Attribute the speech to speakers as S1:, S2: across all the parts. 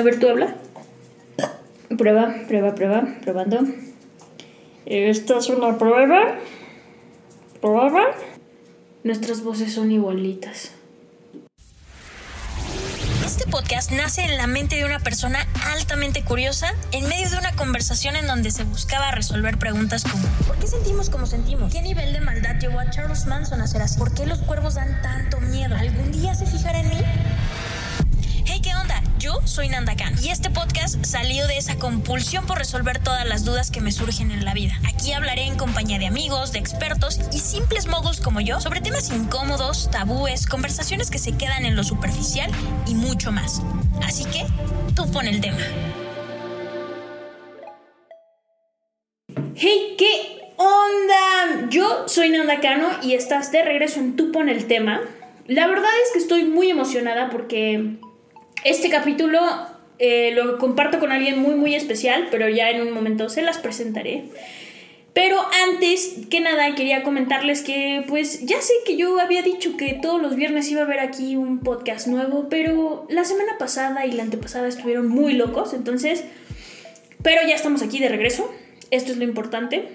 S1: A ver, tú habla. Prueba, prueba, prueba, probando. Esta es una prueba. Prueba. Nuestras voces son igualitas.
S2: Este podcast nace en la mente de una persona altamente curiosa en medio de una conversación en donde se buscaba resolver preguntas como ¿por qué sentimos como sentimos? ¿Qué nivel de maldad llevó a Charles Manson a ser así? ¿Por qué los cuervos dan tanto miedo? ¿Algún día se fijará en mí? Yo soy Nanda Khan y este podcast salió de esa compulsión por resolver todas las dudas que me surgen en la vida. Aquí hablaré en compañía de amigos, de expertos y simples moguls como yo sobre temas incómodos, tabúes, conversaciones que se quedan en lo superficial y mucho más. Así que, tú pon el tema.
S1: Hey, ¿qué onda? Yo soy Nanda Cano y estás de regreso en Tú pon el tema. La verdad es que estoy muy emocionada porque este capítulo eh, lo comparto con alguien muy muy especial, pero ya en un momento se las presentaré. Pero antes que nada quería comentarles que pues ya sé que yo había dicho que todos los viernes iba a haber aquí un podcast nuevo, pero la semana pasada y la antepasada estuvieron muy locos, entonces... Pero ya estamos aquí de regreso, esto es lo importante,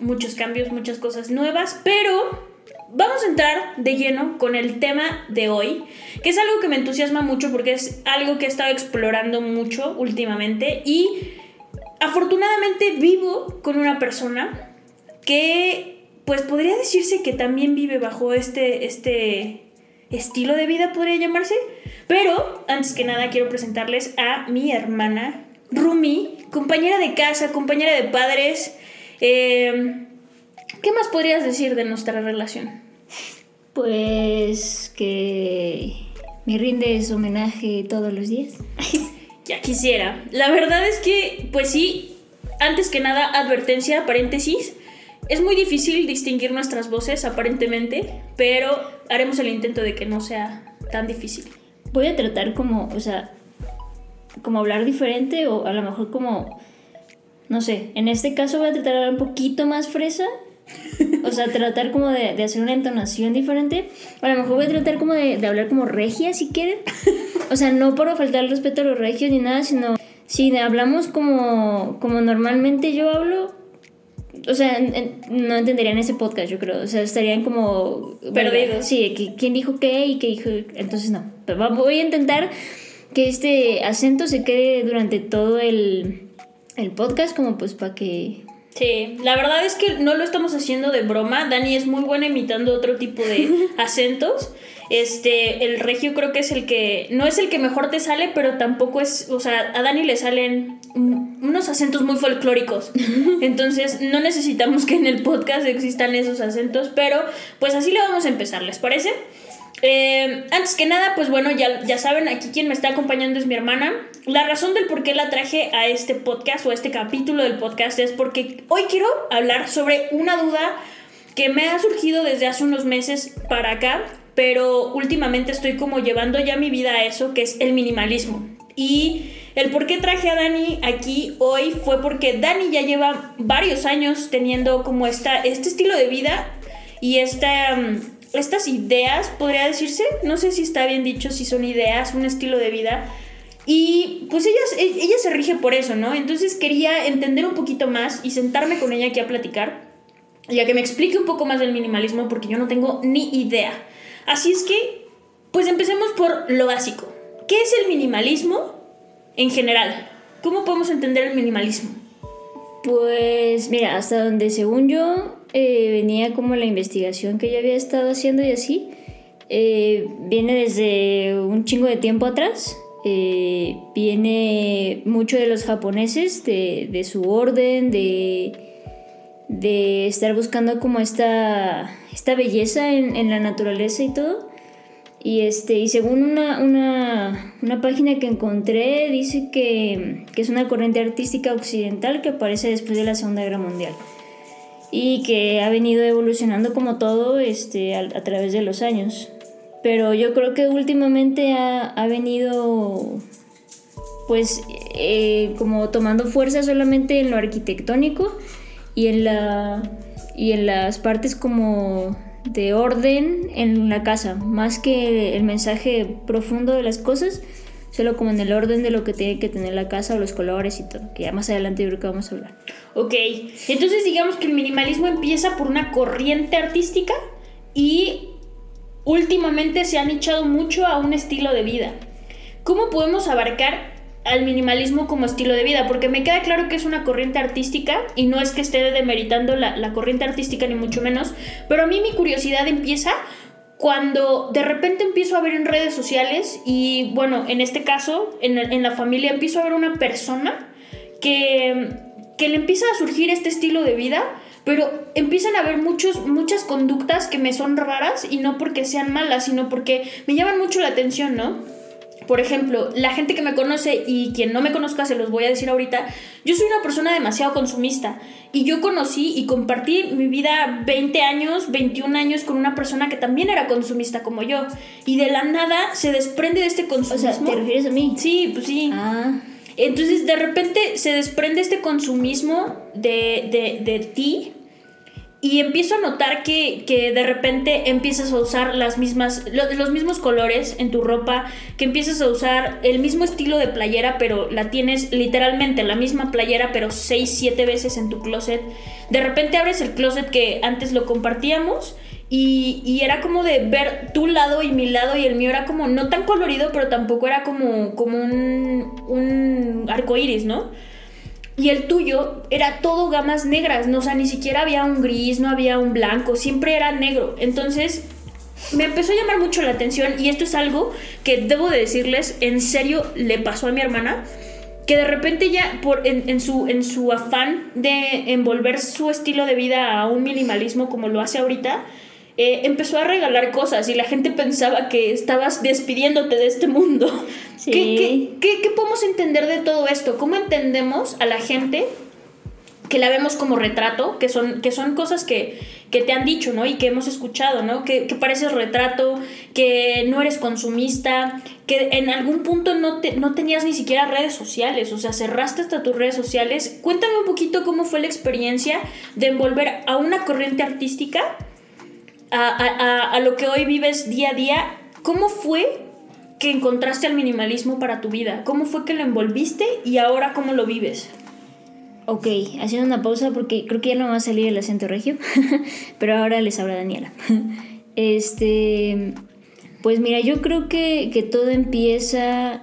S1: muchos cambios, muchas cosas nuevas, pero vamos a entrar de lleno con el tema de hoy, que es algo que me entusiasma mucho porque es algo que he estado explorando mucho últimamente y afortunadamente vivo con una persona que pues podría decirse que también vive bajo este, este estilo de vida, podría llamarse. Pero antes que nada quiero presentarles a mi hermana Rumi, compañera de casa, compañera de padres. Eh, ¿Qué más podrías decir de nuestra relación?
S3: Pues que me rindes homenaje todos los días.
S1: ya quisiera. La verdad es que, pues sí, antes que nada, advertencia, paréntesis. Es muy difícil distinguir nuestras voces, aparentemente, pero haremos el intento de que no sea tan difícil.
S3: Voy a tratar como, o sea, como hablar diferente o a lo mejor como, no sé, en este caso voy a tratar de hablar un poquito más fresa o sea, tratar como de, hacer una entonación diferente. A lo mejor voy a tratar como de, hablar como regia, si quieren. O sea, no por faltar el respeto a los regios ni nada, sino si hablamos como, como normalmente yo hablo, o sea, no entenderían ese podcast, yo creo. O sea, estarían como
S1: perdidos.
S3: Sí, quién dijo qué y qué dijo. Entonces, no. voy a intentar que este acento se quede durante todo el, el podcast, como pues para que
S1: Sí, la verdad es que no lo estamos haciendo de broma. Dani es muy buena imitando otro tipo de acentos. Este, el regio creo que es el que no es el que mejor te sale, pero tampoco es, o sea, a Dani le salen unos acentos muy folclóricos. Entonces, no necesitamos que en el podcast existan esos acentos, pero pues así le vamos a empezar, ¿les parece? Eh, antes que nada, pues bueno, ya, ya saben, aquí quien me está acompañando es mi hermana. La razón del por qué la traje a este podcast o a este capítulo del podcast es porque hoy quiero hablar sobre una duda que me ha surgido desde hace unos meses para acá, pero últimamente estoy como llevando ya mi vida a eso, que es el minimalismo. Y el por qué traje a Dani aquí hoy fue porque Dani ya lleva varios años teniendo como esta, este estilo de vida y esta... Mm, estas ideas, podría decirse, no sé si está bien dicho, si son ideas, un estilo de vida. Y pues ella, ella se rige por eso, ¿no? Entonces quería entender un poquito más y sentarme con ella aquí a platicar, ya que me explique un poco más del minimalismo, porque yo no tengo ni idea. Así es que, pues empecemos por lo básico. ¿Qué es el minimalismo en general? ¿Cómo podemos entender el minimalismo?
S3: Pues mira, hasta donde según yo eh, venía como la investigación que yo había estado haciendo y así, eh, viene desde un chingo de tiempo atrás. Eh, viene mucho de los japoneses, de, su orden, de, estar buscando como esta, esta belleza en, la naturaleza y todo. Y, este, y según una, una, página que encontré, dice que, es una corriente artística occidental que aparece después de la Segunda Guerra Mundial y que ha venido evolucionando como todo este, a través de los años. Pero yo creo que últimamente ha, ha venido pues eh, como tomando fuerza solamente en lo arquitectónico y en, la, y en las partes como de orden en la casa, más que el mensaje profundo de las cosas, solo como en el orden de lo que tiene que tener la casa o los colores y todo, que ya más adelante yo creo que vamos a hablar.
S1: Ok, entonces digamos que el minimalismo empieza por una corriente artística y últimamente se han echado mucho a un estilo de vida. ¿Cómo podemos abarcar al minimalismo como estilo de vida? Porque me queda claro que es una corriente artística y no es que esté demeritando la, corriente artística ni mucho menos, pero a mí mi curiosidad empieza cuando de repente empiezo a ver en redes sociales y bueno, en este caso, en, en la familia empiezo a ver una persona que, que le empieza a surgir este estilo de vida pero empiezan a haber muchos, muchas conductas que me son raras y no porque sean malas, sino porque me llaman mucho la atención, ¿no? Por ejemplo, la gente que me conoce y quien no me conozca, se los voy a decir ahorita, yo soy una persona demasiado consumista y yo conocí y compartí mi vida 20 años, 21 años con una persona que también era consumista como yo y de la nada se desprende de este consumismo.
S3: O sea, ¿te refieres a mí?
S1: Sí, pues sí.
S3: Ah.
S1: Entonces de repente se desprende este consumismo de, de, de ti y empiezo a notar que, que, de repente empiezas a usar las mismas, los, los, mismos colores en tu ropa, que empiezas a usar el mismo estilo de playera, pero la tienes literalmente la misma playera, pero 6, 7 veces en tu closet. De repente abres el closet que antes lo compartíamos y, y, era como de ver tu lado y mi lado y el mío era como no tan colorido, pero tampoco era como, como un, un arco iris, ¿no? Y el tuyo era todo gamas negras, no, o sea, ni siquiera había un gris, no había un blanco, siempre era negro. Entonces me empezó a llamar mucho la atención y esto es algo que debo de decirles, en serio le pasó a mi hermana, que de repente ya por, en, en, su, en su afán de envolver su estilo de vida a un minimalismo como lo hace ahorita, eh, empezó a regalar cosas y la gente pensaba que estabas despidiéndote de este mundo.
S3: Sí.
S1: ¿Qué, qué, qué, qué podemos entender de todo esto? ¿Cómo entendemos a la gente que la vemos como retrato, que son, que son cosas que, que te han dicho, ¿no? Y que hemos escuchado, ¿no? Que, que, pareces retrato, que no eres consumista, que en algún punto no, te, no tenías ni siquiera redes sociales, o sea, cerraste hasta tus redes sociales. Cuéntame un poquito cómo fue la experiencia de envolver a una corriente artística a, a, a, lo que hoy vives día a día, ¿cómo fue que encontraste al minimalismo para tu vida? ¿Cómo fue que lo envolviste y ahora cómo lo vives?
S3: Ok, haciendo una pausa porque creo que ya no va a salir el acento regio, pero ahora les habla Daniela. Este, pues mira, yo creo que, que todo empieza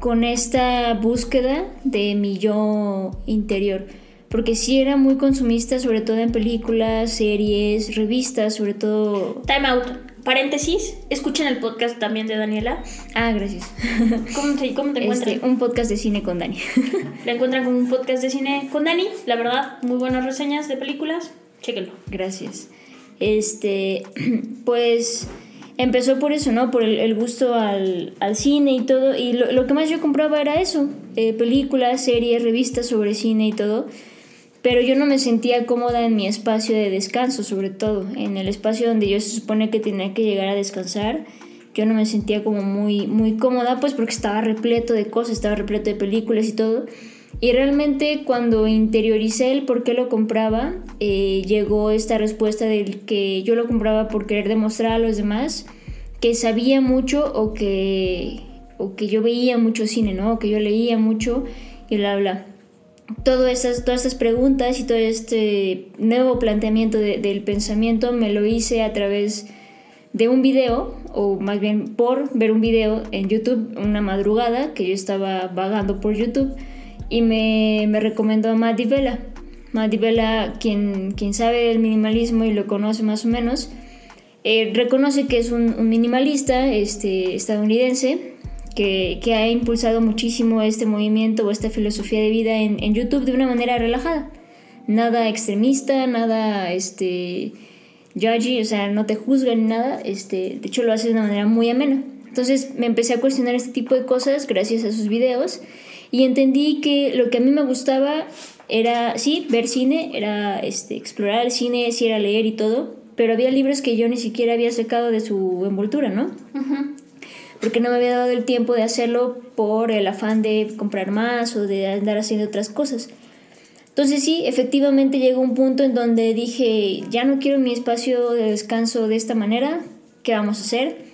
S3: con esta búsqueda de mi yo interior porque sí era muy consumista, sobre todo en películas, series, revistas, sobre todo...
S1: Time out. Paréntesis, escuchen el podcast también de Daniela.
S3: Ah, gracias.
S1: ¿Cómo te, cómo te encuentran?
S3: Este, un podcast de cine con Dani.
S1: La encuentran con un podcast de cine con Dani, la verdad, muy buenas reseñas de películas. Chéquenlo.
S3: Gracias. Este, pues empezó por eso, ¿no? Por el, el gusto al, al, cine y todo. Y lo, lo, que más yo compraba era eso: eh, películas, series, revistas sobre cine y todo pero yo no me sentía cómoda en mi espacio de descanso, sobre todo, en el espacio donde yo se supone que tenía que llegar a descansar. Yo no me sentía como muy, muy cómoda, pues porque estaba repleto de cosas, estaba repleto de películas y todo. Y realmente cuando interioricé el por qué lo compraba, eh, llegó esta respuesta del que yo lo compraba por querer demostrar a los demás que sabía mucho o que, o que yo veía mucho cine, ¿no? O que yo leía mucho y bla, bla todo esas, todas estas preguntas y todo este nuevo planteamiento de, del pensamiento me lo hice a través de un video, o más bien por ver un video en YouTube una madrugada que yo estaba vagando por YouTube y me, me recomendó a Matt Vela. Matt Vela, quien, quien sabe del minimalismo y lo conoce más o menos, eh, reconoce que es un, un minimalista este, estadounidense que, que, ha impulsado muchísimo este movimiento o esta filosofía de vida en, en, YouTube de una manera relajada. Nada extremista, nada este, judgy, o sea, no te juzgan nada. Este, de hecho, lo hace de una manera muy amena. Entonces me empecé a cuestionar este tipo de cosas gracias a sus videos y entendí que lo que a mí me gustaba era, sí, ver cine, era este, explorar el cine, sí era leer y todo, pero había libros que yo ni siquiera había sacado de su envoltura, ¿no? Uh -huh porque no me había dado el tiempo de hacerlo por el afán de comprar más o de andar haciendo otras cosas. Entonces sí, efectivamente llegó un punto en donde dije, ya no quiero mi espacio de descanso de esta manera, ¿qué vamos a hacer?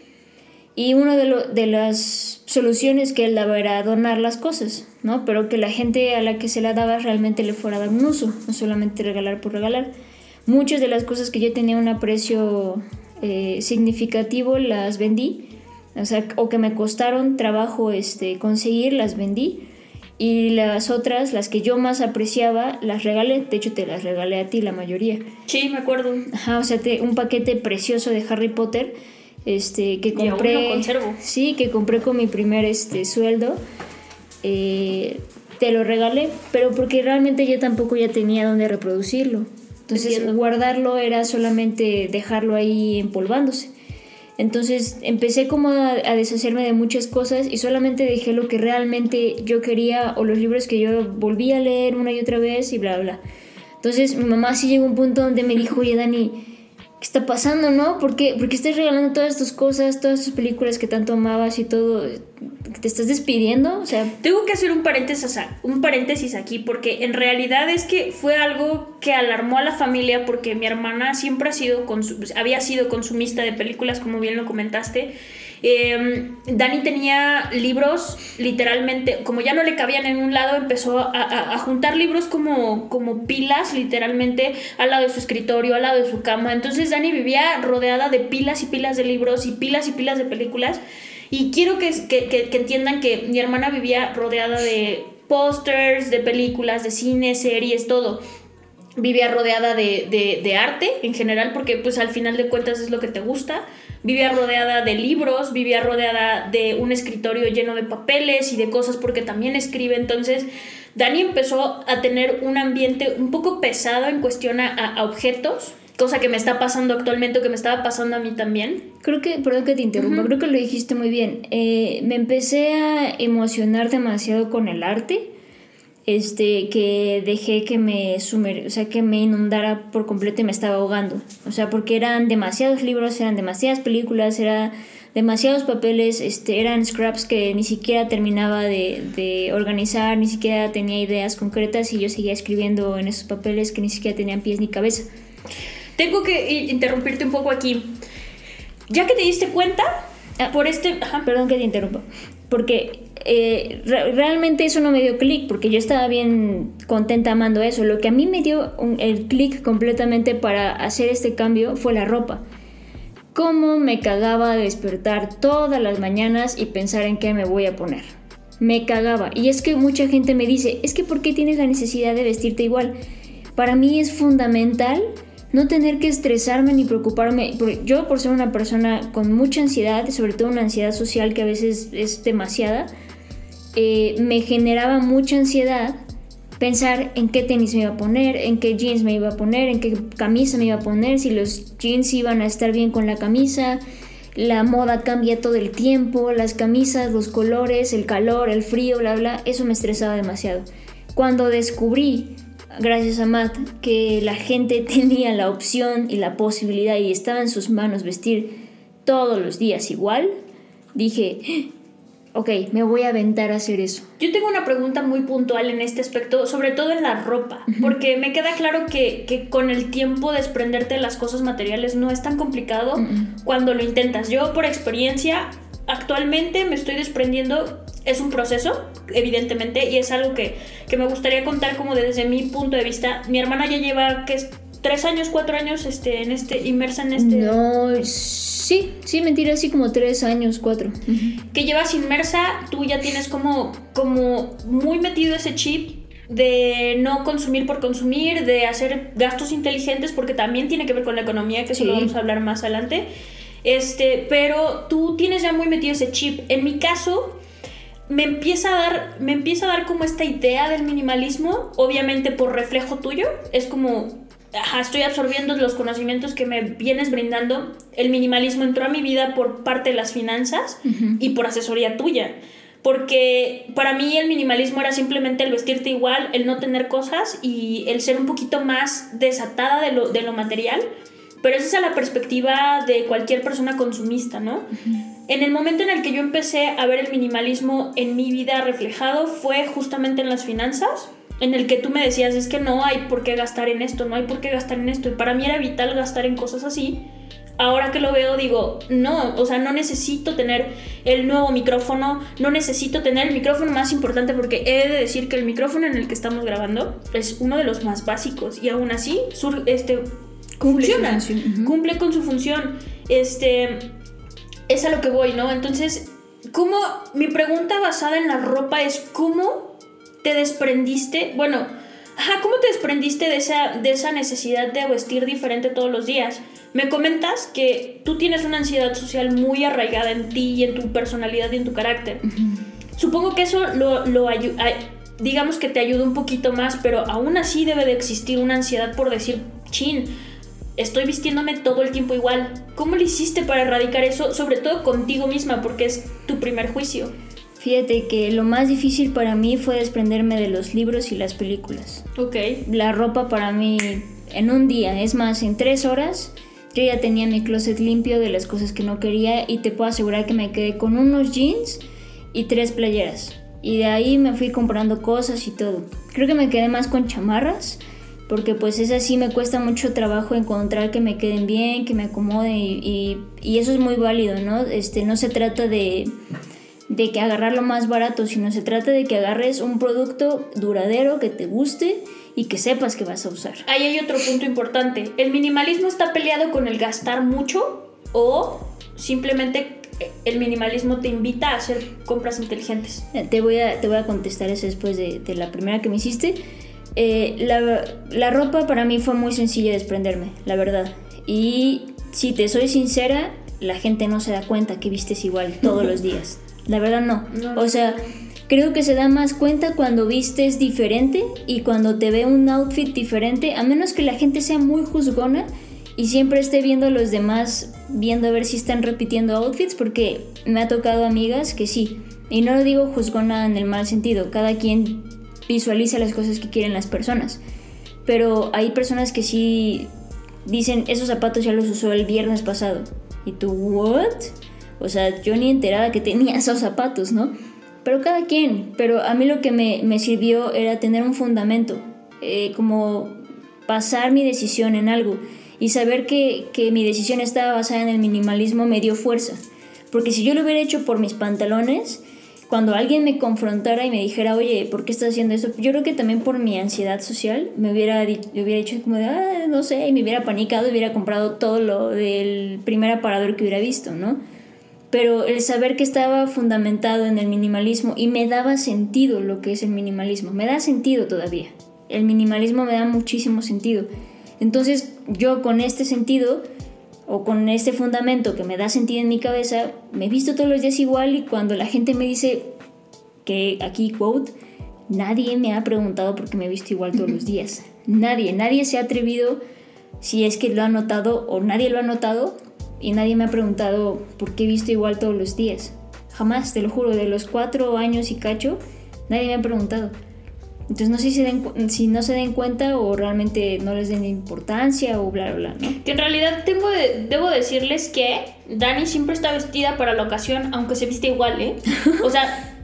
S3: Y una de, de las soluciones que él daba era donar las cosas, ¿no? Pero que la gente a la que se la daba realmente le fuera a dar un uso, no solamente regalar por regalar. Muchas de las cosas que yo tenía un aprecio eh, significativo las vendí, o sea, o que me costaron trabajo este, conseguir, las vendí. Y las otras, las que yo más apreciaba, las regalé. De hecho, te las regalé a ti la mayoría.
S1: Sí, me acuerdo.
S3: Ajá, o sea, un paquete precioso de Harry Potter este, que compré.
S1: conservo.
S3: Sí, que compré con mi primer este, sueldo. Eh, te lo regalé, pero porque realmente yo tampoco ya tenía dónde reproducirlo. Entonces, guardarlo era solamente dejarlo ahí empolvándose. Entonces empecé como a, deshacerme de muchas cosas y solamente dejé lo que realmente yo quería o los libros que yo volví a leer una y otra vez y bla, bla. Entonces mi mamá sí llegó a un punto donde me dijo, oye Dani, ¿qué está pasando, no? ¿Por qué, ¿Por qué estás regalando todas tus cosas, todas tus películas que tanto amabas y todo? ¿Te estás despidiendo? O sea...
S1: Tengo que hacer un paréntesis, un paréntesis aquí porque en realidad es que fue algo que alarmó a la familia porque mi hermana siempre ha sido había sido consumista de películas, como bien lo comentaste. Em, Dani tenía libros literalmente, como ya no le cabían en un lado, empezó a, juntar libros como, como pilas literalmente al lado de su escritorio, al lado de su cama. Entonces Dani vivía rodeada de pilas y pilas de libros y pilas y pilas de películas. Y quiero que, que, entiendan que mi hermana vivía rodeada de pósters, de películas, de cine, series, todo. Vivía rodeada de, de, arte en general, porque pues al final de cuentas es lo que te gusta. Vivía rodeada de libros, vivía rodeada de un escritorio lleno de papeles y de cosas porque también escribe. Entonces, Dani empezó a tener un ambiente un poco pesado en cuestión a objetos cosa que me está pasando actualmente o que me estaba pasando a mí también.
S3: Creo que, perdón que te interrumpa, creo que lo dijiste muy bien. Eh, me empecé a emocionar demasiado con el arte, este, que dejé que me sumer, o sea, que me inundara por completo y me estaba ahogando. O sea, porque eran demasiados libros, eran demasiadas películas, eran demasiados papeles, este, eran scraps que ni siquiera terminaba de, de organizar, ni siquiera tenía ideas concretas y yo seguía escribiendo en esos papeles que ni siquiera tenían pies ni cabeza.
S1: Tengo que interrumpirte un poco aquí. Ya que te diste cuenta, ah, por este...
S3: Perdón que te interrumpa. Porque eh, realmente eso no me dio clic, porque yo estaba bien contenta amando eso. Lo que a mí me dio el clic completamente para hacer este cambio fue la ropa. Cómo me cagaba despertar todas las mañanas y pensar en qué me voy a poner. Me cagaba. Y es que mucha gente me dice, es que ¿por qué tienes la necesidad de vestirte igual? Para mí es fundamental no tener que estresarme ni preocuparme. Yo por ser una persona con mucha ansiedad, sobre todo una ansiedad social que a veces es demasiada, eh, me generaba mucha ansiedad pensar en qué tenis me iba a poner, en qué jeans me iba a poner, en qué camisa me iba a poner, si los jeans iban a estar bien con la camisa. La moda cambia todo el tiempo, las camisas, los colores, el calor, el frío, bla, bla. Eso me estresaba demasiado. Cuando descubrí gracias a Matt, que la gente tenía la opción y la posibilidad y estaba en sus manos vestir todos los días igual, dije, ok, me voy a aventar a hacer eso.
S1: Yo tengo una pregunta muy puntual en este aspecto, sobre todo en la ropa, porque me queda claro que, con el tiempo desprenderte de las cosas materiales no es tan complicado cuando lo intentas. Yo por experiencia actualmente me estoy desprendiendo es un proceso, evidentemente, y es algo que, me gustaría contar como desde mi punto de vista. Mi hermana ya lleva, que es tres años, cuatro años este, en este, inmersa en este...
S3: No, sí, sí, mentira, así como tres años, cuatro.
S1: Que llevas inmersa, tú ya tienes como, como muy metido ese chip de no consumir por consumir, de hacer gastos inteligentes, porque también tiene que ver con la economía, que eso lo vamos a hablar más adelante. Este, pero tú tienes ya muy metido ese chip. En mi caso, me empieza a dar, me empieza a dar como esta idea del minimalismo, obviamente por reflejo tuyo, es como, estoy absorbiendo los conocimientos que me vienes brindando, el minimalismo entró a mi vida por parte de las finanzas y por asesoría tuya. Porque para mí el minimalismo era simplemente el vestirte igual, el no tener cosas y el ser un poquito más desatada de lo, de lo material. Pero esa es la perspectiva de cualquier persona consumista, ¿no? En el momento en el que yo empecé a ver el minimalismo en mi vida reflejado fue justamente en las finanzas, en el que tú me decías, es que no hay por qué gastar en esto, no hay por qué gastar en esto. Y para mí era vital gastar en cosas así, ahora que lo veo digo, no, o sea, no necesito tener el nuevo micrófono, no necesito tener el micrófono más importante porque he de decir que el micrófono en el que estamos grabando es uno de los más básicos y aún así este,
S3: cumple
S1: funciona, cumple con su función. Este, es a lo que voy, ¿no? Entonces, ¿cómo, mi pregunta basada en la ropa es cómo te desprendiste, bueno, ajá, ¿cómo te desprendiste de esa, de esa necesidad de vestir diferente todos los días? Me comentas que tú tienes una ansiedad social muy arraigada en ti y en tu personalidad y en tu carácter. Supongo que eso lo, lo digamos que te ayuda un poquito más, pero aún así debe de existir una ansiedad por decir, chin, estoy vistiéndome todo el tiempo igual. ¿Cómo lo hiciste para erradicar eso, sobre todo contigo misma, porque es tu primer juicio?
S3: Fíjate que lo más difícil para mí fue desprenderme de los libros y las películas.
S1: Ok.
S3: La ropa para mí en un día, es más, en tres horas yo ya tenía mi closet limpio de las cosas que no quería y te puedo asegurar que me quedé con unos jeans y tres playeras. Y de ahí me fui comprando cosas y todo. Creo que me quedé más con chamarras porque pues es así me cuesta mucho trabajo encontrar que me queden bien, que me acomoden y, y, eso es muy válido, ¿no? Este, no se trata de, de que agarrar lo más barato, sino se trata de que agarres un producto duradero que te guste y que sepas que vas a usar.
S1: Ahí hay otro punto importante. ¿El minimalismo está peleado con el gastar mucho o simplemente el minimalismo te invita a hacer compras inteligentes?
S3: Eh, te voy a, te voy a contestar eso después de, la primera que me hiciste. Eh, la, la ropa para mí fue muy sencilla de desprenderme, la verdad. Y si te soy sincera, la gente no se da cuenta que vistes igual todos los días. La verdad no. O sea, Creo que se da más cuenta cuando vistes diferente y cuando te ve un outfit diferente, a menos que la gente sea muy juzgona y siempre esté viendo a los demás, viendo a ver si están repitiendo outfits, porque me ha tocado amigas que sí. Y no lo digo juzgona en el mal sentido, cada quien visualiza las cosas que quieren las personas. Pero hay personas que sí dicen, esos zapatos ya los usó el viernes pasado. Y tú, ¿what? O sea, yo ni enterada que tenía esos zapatos, ¿no? Pero cada quien, pero a mí lo que me, me sirvió era tener un fundamento, eh, como basar mi decisión en algo y saber que, que mi decisión estaba basada en el minimalismo me dio fuerza. Porque si yo lo hubiera hecho por mis pantalones, cuando alguien me confrontara y me dijera, oye, ¿por qué estás haciendo eso? Yo creo que también por mi ansiedad social me hubiera, me hubiera hecho como de, ah, no sé, y me hubiera panicado y hubiera comprado todo lo del primer aparador que hubiera visto, ¿no? Pero el saber que estaba fundamentado en el minimalismo y me daba sentido lo que es el minimalismo, me da sentido todavía. El minimalismo me da muchísimo sentido. Entonces yo con este sentido o con este fundamento que me da sentido en mi cabeza, me visto todos los días igual y cuando la gente me dice que aquí quote, nadie me ha preguntado por qué me he visto igual todos los días. Nadie, nadie se ha atrevido si es que lo ha notado o nadie lo ha notado y nadie me ha preguntado por qué he visto igual todos los días. Jamás, te lo juro, de los cuatro años y cacho, nadie me ha preguntado. Entonces no sé si, den, si no se den cuenta o realmente no les den importancia o bla, bla, bla, ¿no?
S1: Que en realidad tengo debo decirles que Dani siempre está vestida para la ocasión, aunque se viste igual, ¿eh? O sea,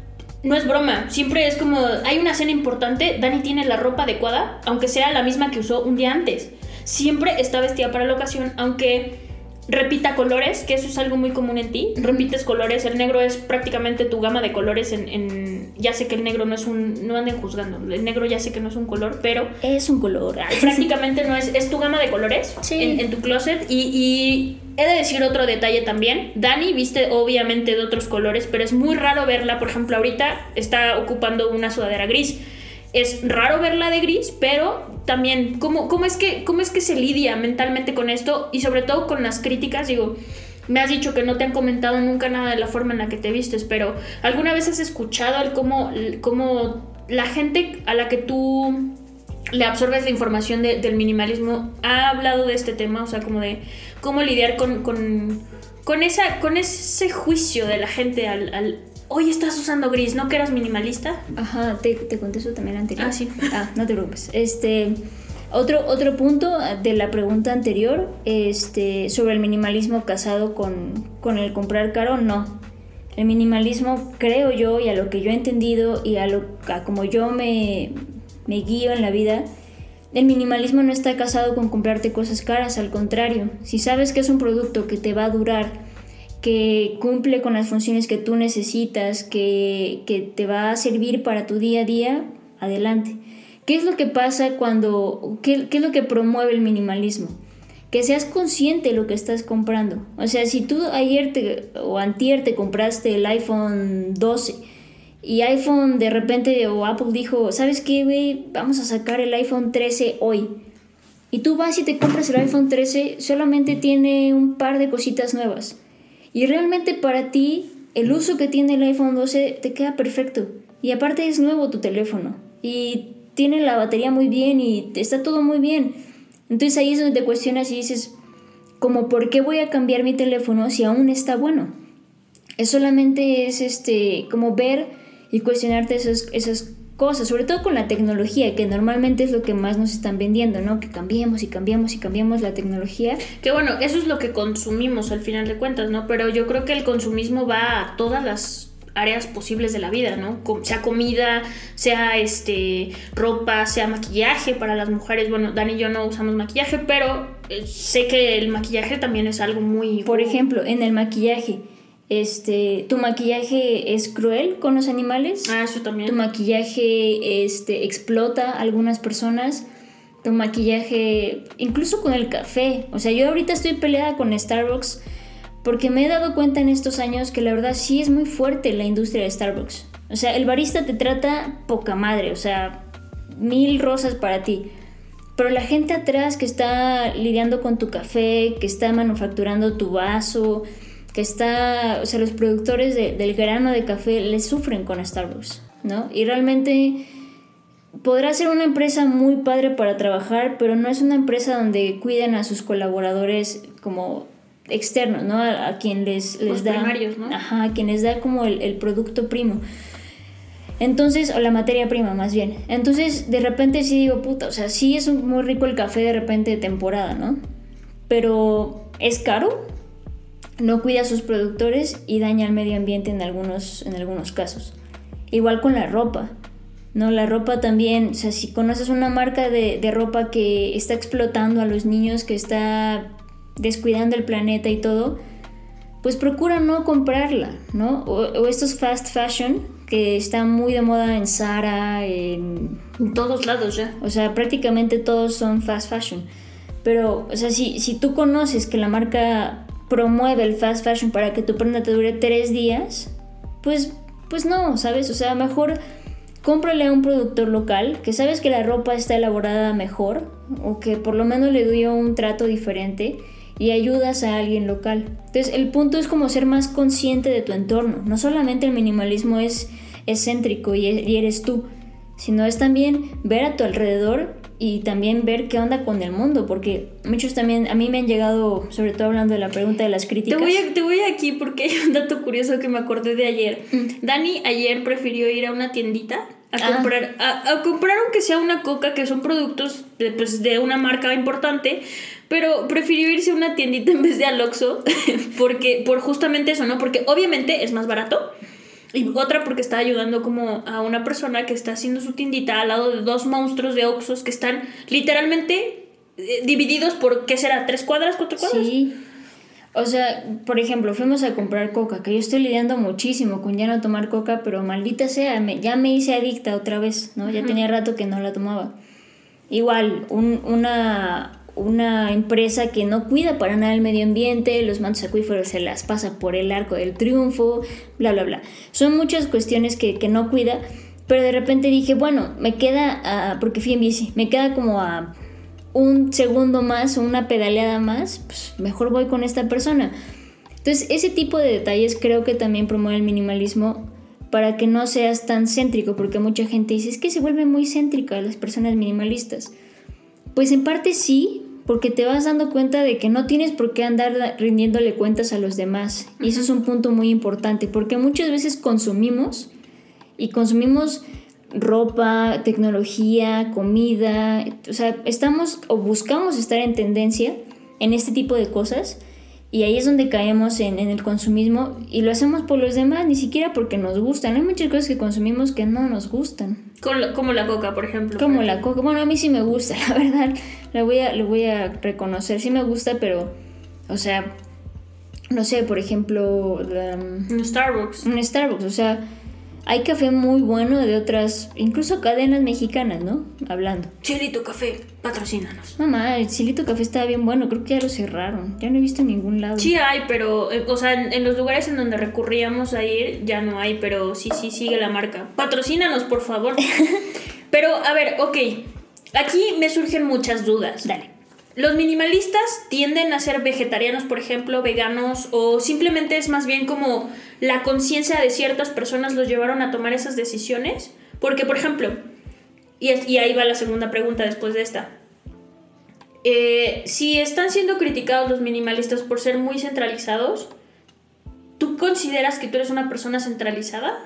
S1: no es broma, siempre es como, hay una cena importante, Dani tiene la ropa adecuada, aunque sea la misma que usó un día antes. Siempre está vestida para la ocasión, aunque repita colores, que eso es algo muy común en ti. Repites colores. El negro es prácticamente tu gama de colores en, Ya sé que el negro no es un... No anden juzgando. El negro ya sé que no es un color, pero...
S3: Es un color.
S1: Prácticamente no es... Es tu gama de colores en, tu closet. Y, y he de decir otro detalle también. Dani viste obviamente de otros colores, pero es muy raro verla. Por ejemplo, ahorita está ocupando una sudadera gris es raro verla de gris, pero también, ¿cómo, cómo, es que, ¿cómo es que se lidia mentalmente con esto? Y sobre todo con las críticas, digo, me has dicho que no te han comentado nunca nada de la forma en la que te vistes, pero ¿alguna vez has escuchado el cómo, cómo la gente a la que tú le absorbes la información del minimalismo ha hablado de este tema? O sea, como de cómo lidiar con, con, con esa, con ese juicio de la gente al Hoy estás usando gris, ¿no que eras minimalista?
S3: Ajá, te, te conté eso también anterior.
S1: Ah, sí.
S3: Ah, no te preocupes. Este, otro, otro punto de la pregunta anterior, este, sobre el minimalismo casado con, con el comprar caro, no. El minimalismo, creo yo, y a lo que yo he entendido y a, lo, a como yo me, me guío en la vida, el minimalismo no está casado con comprarte cosas caras, al contrario, si sabes que es un producto que te va a durar, que cumple con las funciones que tú necesitas, que, que te va a servir para tu día a día, adelante. ¿Qué es lo que pasa cuando, qué, qué es lo que promueve el minimalismo? Que seas consciente de lo que estás comprando. O sea, si tú ayer te, o antier te compraste el iPhone 12 y iPhone de repente o Apple dijo, ¿sabes qué, güey? Vamos a sacar el iPhone 13 hoy. Y tú vas y te compras el iPhone 13, solamente tiene un par de cositas nuevas. Y realmente para ti, el uso que tiene el iPhone 12 te queda perfecto. Y aparte es nuevo tu teléfono. Y tiene la batería muy bien y está todo muy bien. Entonces ahí es donde te cuestionas y dices, como por qué voy a cambiar mi teléfono si aún está bueno. Es solamente es este como ver y cuestionarte esas, esas cosas, sobre todo con la tecnología, que normalmente es lo que más nos están vendiendo, ¿no? Que cambiemos y cambiamos y cambiamos la tecnología.
S1: Que bueno, eso es lo que consumimos al final de cuentas, ¿no? Pero yo creo que el consumismo va a todas las áreas posibles de la vida, ¿no? Sea comida, sea este ropa, sea maquillaje para las mujeres. Bueno, Dani y yo no usamos maquillaje, pero eh, sé que el maquillaje también es algo muy...
S3: Por ejemplo, en el maquillaje, este, tu maquillaje es cruel con los animales.
S1: Ah, eso también.
S3: Tu maquillaje este, explota a algunas personas. Tu maquillaje, incluso con el café. O sea, yo ahorita estoy peleada con Starbucks porque me he dado cuenta en estos años que la verdad sí es muy fuerte la industria de Starbucks. O sea, el barista te trata poca madre, o sea, mil rosas para ti. Pero la gente atrás que está lidiando con tu café, que está manufacturando tu vaso, que está, o sea, los productores del grano de café le sufren con Starbucks, ¿no? Y realmente podrá ser una empresa muy padre para trabajar, pero no es una empresa donde cuiden a sus colaboradores como externos, ¿no? A, quien les, les da...
S1: Primarios, ¿no?
S3: Ajá, a quien les da como el, el producto primo. Entonces, o la materia prima más bien. Entonces, de repente sí digo, puta, o sea, sí es muy rico el café de repente de temporada, ¿no? Pero es caro, no cuida a sus productores y daña al medio ambiente en algunos, en algunos casos. Igual con la ropa. ¿no? La ropa también, o sea, si conoces una marca de, ropa que está explotando a los niños, que está descuidando el planeta y todo, pues procura no comprarla, ¿no? O, estos fast fashion que están muy de moda en Zara, en,
S1: en todos lados ya.
S3: O sea, prácticamente todos son fast fashion. Pero, o sea, si, si tú conoces que la marca promueve el fast fashion para que tu prenda te dure tres días, pues, pues no, ¿sabes? O sea, mejor cómprale a un productor local que sabes que la ropa está elaborada mejor o que por lo menos le dio un trato diferente y ayudas a alguien local. Entonces el punto es como ser más consciente de tu entorno. No solamente el minimalismo es excéntrico y eres tú, sino es también ver a tu alrededor y también ver qué onda con el mundo, porque muchos también, a mí me han llegado, sobre todo hablando de la pregunta de las críticas.
S1: Te voy, te voy aquí porque hay un dato curioso que me acordé de ayer. Mm. Dani ayer prefirió ir a una tiendita a ah. comprar, a, comprar aunque sea una coca, que son productos de, pues, de una marca importante, pero prefirió irse a una tiendita en vez de al Oxxo, porque, por justamente eso, ¿no? Porque obviamente es más barato y otra porque está ayudando como a una persona que está haciendo su tiendita al lado de dos monstruos de Oxos que están literalmente eh, divididos por, ¿qué será? ¿Tres cuadras, cuatro cuadras?
S3: Sí. O sea, por ejemplo, fuimos a comprar coca, que yo estoy lidiando muchísimo con ya no tomar coca, pero maldita sea, me, ya me hice adicta otra vez, ¿no? Ya tenía rato que no la tomaba. Igual, un, una, una empresa que no cuida para nada el medio ambiente, los mantos acuíferos se las pasa por el arco del triunfo, bla, bla, bla. Son muchas cuestiones que, no cuida, pero de repente dije, bueno, me queda, porque fui en bici, me queda como a un segundo más o una pedaleada más, pues mejor voy con esta persona. Entonces, ese tipo de detalles creo que también promueve el minimalismo para que no seas tan céntrico, porque mucha gente dice, es que se vuelve muy céntrica las personas minimalistas. Pues en parte sí, porque te vas dando cuenta de que no tienes por qué andar rindiéndole cuentas a los demás. Y eso es un punto muy importante, porque muchas veces consumimos y consumimos ropa, tecnología, comida, o sea, estamos o buscamos estar en tendencia en este tipo de cosas Y ahí es donde caemos en, en, el consumismo y lo hacemos por los demás, ni siquiera porque nos gustan. Hay muchas cosas que consumimos que no nos gustan.
S1: Como la coca, por ejemplo.
S3: Como la coca. Bueno, a mí sí me gusta, la verdad. Lo voy a, lo voy a reconocer. Sí me gusta, pero, o sea, no sé, por ejemplo...
S1: un Starbucks.
S3: Un Starbucks, o sea hay café muy bueno de otras, incluso cadenas mexicanas, ¿no? Hablando.
S1: Chilito Café, patrocínanos.
S3: Mamá, el Chilito Café estaba bien bueno, creo que ya lo cerraron. Ya no he visto en ningún lado.
S1: Sí hay, pero, eh, o sea, en, los lugares en donde recurríamos a ir ya no hay, pero sí, sí, sigue la marca. Patrocínanos, por favor. pero, a ver, ok. Aquí me surgen muchas dudas.
S3: Dale.
S1: Los minimalistas tienden a ser vegetarianos, por ejemplo, veganos, o simplemente es más bien como la conciencia de ciertas personas los llevaron a tomar esas decisiones. Porque, por ejemplo, y, ahí va la segunda pregunta después de esta. Eh, si están siendo criticados los minimalistas por ser muy centralizados, ¿tú consideras que tú eres una persona centralizada?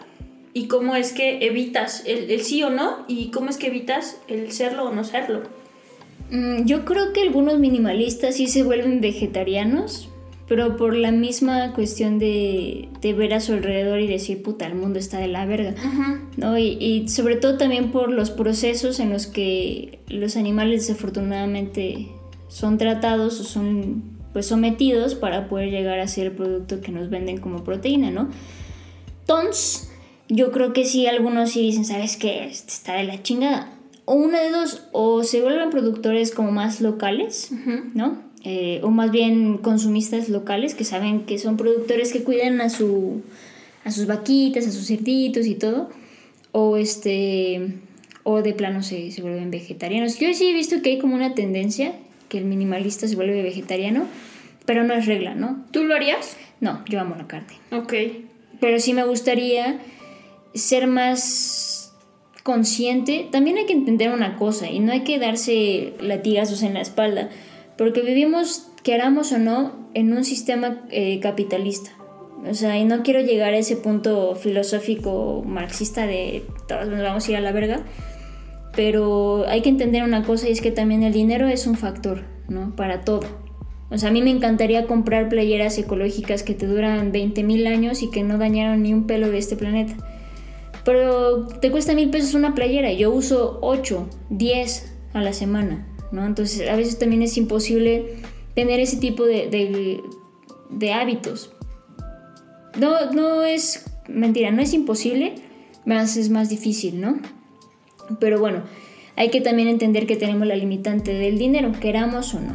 S1: ¿Y cómo es que evitas el sí o no? ¿Y cómo es que evitas el serlo o no serlo?
S3: Mm, yo creo que algunos minimalistas sí se vuelven vegetarianos, pero por la misma cuestión de, ver a su alrededor y decir, puta, el mundo está de la verga. ¿no? Y, sobre todo también por los procesos en los que los animales desafortunadamente son tratados o son pues sometidos para poder llegar a ser el producto que nos venden como proteína, ¿no? Entonces, yo creo que sí, algunos sí dicen, ¿sabes qué? Este está de la chingada o una de dos, o se vuelven productores como más locales, ¿no? Eh, o más bien consumistas locales que saben que son productores que cuidan a, su, a sus vaquitas, a sus cerditos y todo. O este o de plano se, se vuelven vegetarianos. Yo sí he visto que hay como una tendencia que el minimalista se vuelve vegetariano, pero no es regla, ¿no?
S1: ¿Tú lo harías?
S3: No, yo amo la carne.
S1: Ok.
S3: Pero sí me gustaría ser más consciente, también hay que entender una cosa y no hay que darse latigazos en la espalda, porque vivimos, queramos o no, en un sistema eh, capitalista. O sea, y no quiero llegar a ese punto filosófico marxista de todos nos vamos a ir a la verga, pero hay que entender una cosa y es que también el dinero es un factor, ¿no? Para todo. O sea, a mí me encantaría comprar playeras ecológicas que te duran 20.000 años y que no dañaron ni un pelo de este planeta pero te cuesta mil pesos una playera. Yo uso 8, 10 a la semana, ¿no? Entonces a veces también es imposible tener ese tipo de, de, hábitos. No, no es mentira, no es imposible, más es más difícil, ¿no? Pero bueno, hay que también entender que tenemos la limitante del dinero, queramos o no.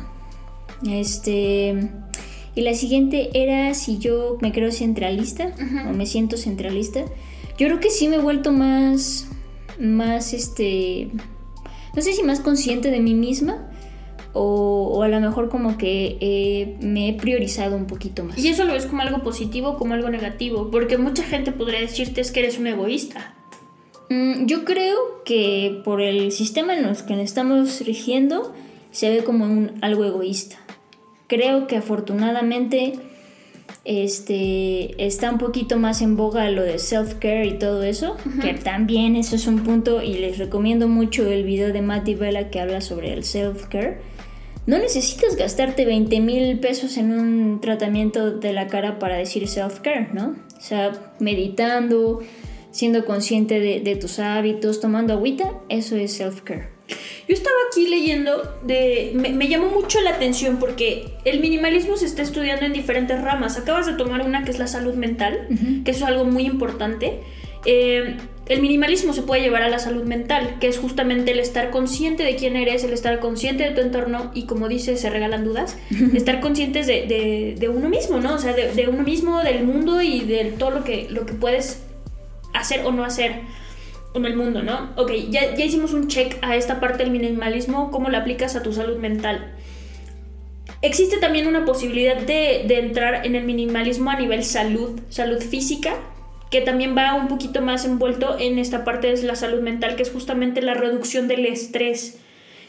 S3: Este. Y la siguiente era si yo me creo centralista o me siento centralista. Yo creo que sí me he vuelto más, más, este, no sé si más consciente de mí misma o, a lo mejor como que me he priorizado un poquito más.
S1: ¿Y eso lo ves como algo positivo o como algo negativo? Porque mucha gente podría decirte es que eres un egoísta.
S3: Mm, yo creo que por el sistema en el que nos estamos rigiendo se ve como un, algo egoísta. Creo que afortunadamente este, está un poquito más en boga lo de self-care y todo eso, que también eso es un punto y les recomiendo mucho el video de Matt Vela que habla sobre el self-care. No necesitas gastarte 20 mil pesos en un tratamiento de la cara para decir self-care, ¿no? O sea, meditando, siendo consciente de, de tus hábitos, tomando agüita, eso es self-care.
S1: Yo estaba aquí leyendo, de, me, llamó mucho la atención porque el minimalismo se está estudiando en diferentes ramas. Acabas de tomar una que es la salud mental, que es algo muy importante. Eh, el minimalismo se puede llevar a la salud mental, que es justamente el estar consciente de quién eres, el estar consciente de tu entorno y como dice, se regalan dudas, estar conscientes de, de, uno mismo, ¿no? O sea, de, de, uno mismo, del mundo y de todo lo que, lo que puedes hacer o no hacer en el mundo, ¿no? Ok, ya, ya hicimos un check a esta parte del minimalismo, cómo la aplicas a tu salud mental. Existe también una posibilidad de, de, entrar en el minimalismo a nivel salud, salud física, que también va un poquito más envuelto en esta parte de la salud mental, que es justamente la reducción del estrés.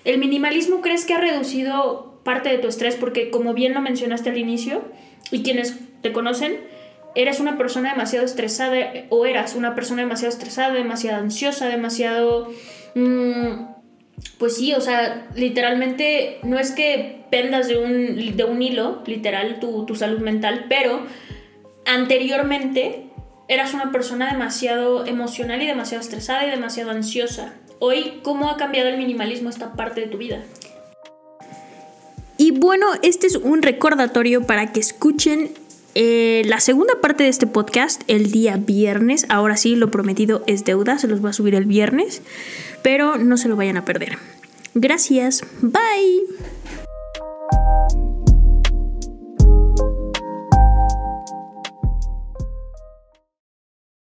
S1: ¿El minimalismo crees que ha reducido parte de tu estrés? Porque como bien lo mencionaste al inicio, y quienes te conocen, eres una persona demasiado estresada o eras una persona demasiado estresada, demasiado ansiosa, demasiado... Mm, pues sí, o sea, literalmente no es que pendas de un, de un hilo, literal, tu, tu salud mental, pero anteriormente eras una persona demasiado emocional y demasiado estresada y demasiado ansiosa. Hoy, ¿cómo ha cambiado el minimalismo esta parte de tu vida? Y bueno, este es un recordatorio para que escuchen eh, la segunda parte de este podcast el día viernes. Ahora sí, lo prometido es deuda, se los voy a subir el viernes, pero no se lo vayan a perder. Gracias, bye.